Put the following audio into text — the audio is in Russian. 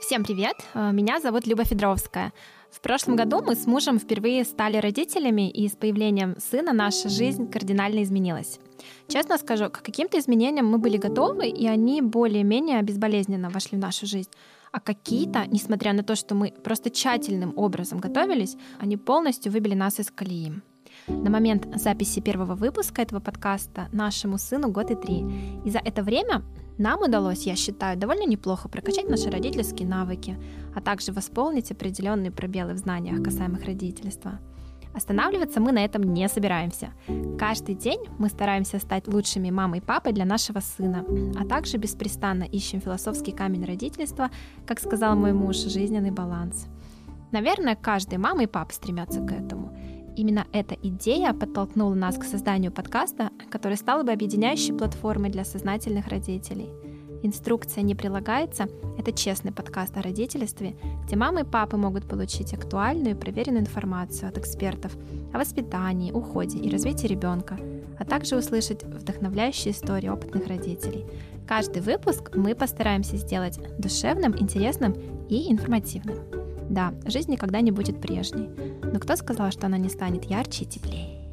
Всем привет! Э, меня зовут Люба Федоровская. В прошлом году мы с мужем впервые стали родителями, и с появлением сына наша жизнь кардинально изменилась. Честно скажу, к каким-то изменениям мы были готовы, и они более-менее безболезненно вошли в нашу жизнь. А какие-то, несмотря на то, что мы просто тщательным образом готовились, они полностью выбили нас из колеи. На момент записи первого выпуска этого подкаста нашему сыну год и три. И за это время нам удалось, я считаю, довольно неплохо прокачать наши родительские навыки, а также восполнить определенные пробелы в знаниях касаемых родительства. Останавливаться мы на этом не собираемся. Каждый день мы стараемся стать лучшими мамой и папой для нашего сына, а также беспрестанно ищем философский камень родительства, как сказал мой муж, жизненный баланс. Наверное, каждый мама и папа стремятся к этому. Именно эта идея подтолкнула нас к созданию подкаста, который стал бы объединяющей платформой для сознательных родителей. Инструкция не прилагается – это честный подкаст о родительстве, где мамы и папы могут получить актуальную и проверенную информацию от экспертов о воспитании, уходе и развитии ребенка, а также услышать вдохновляющие истории опытных родителей. Каждый выпуск мы постараемся сделать душевным, интересным и информативным. Да, жизнь никогда не будет прежней. Но кто сказал, что она не станет ярче и теплее?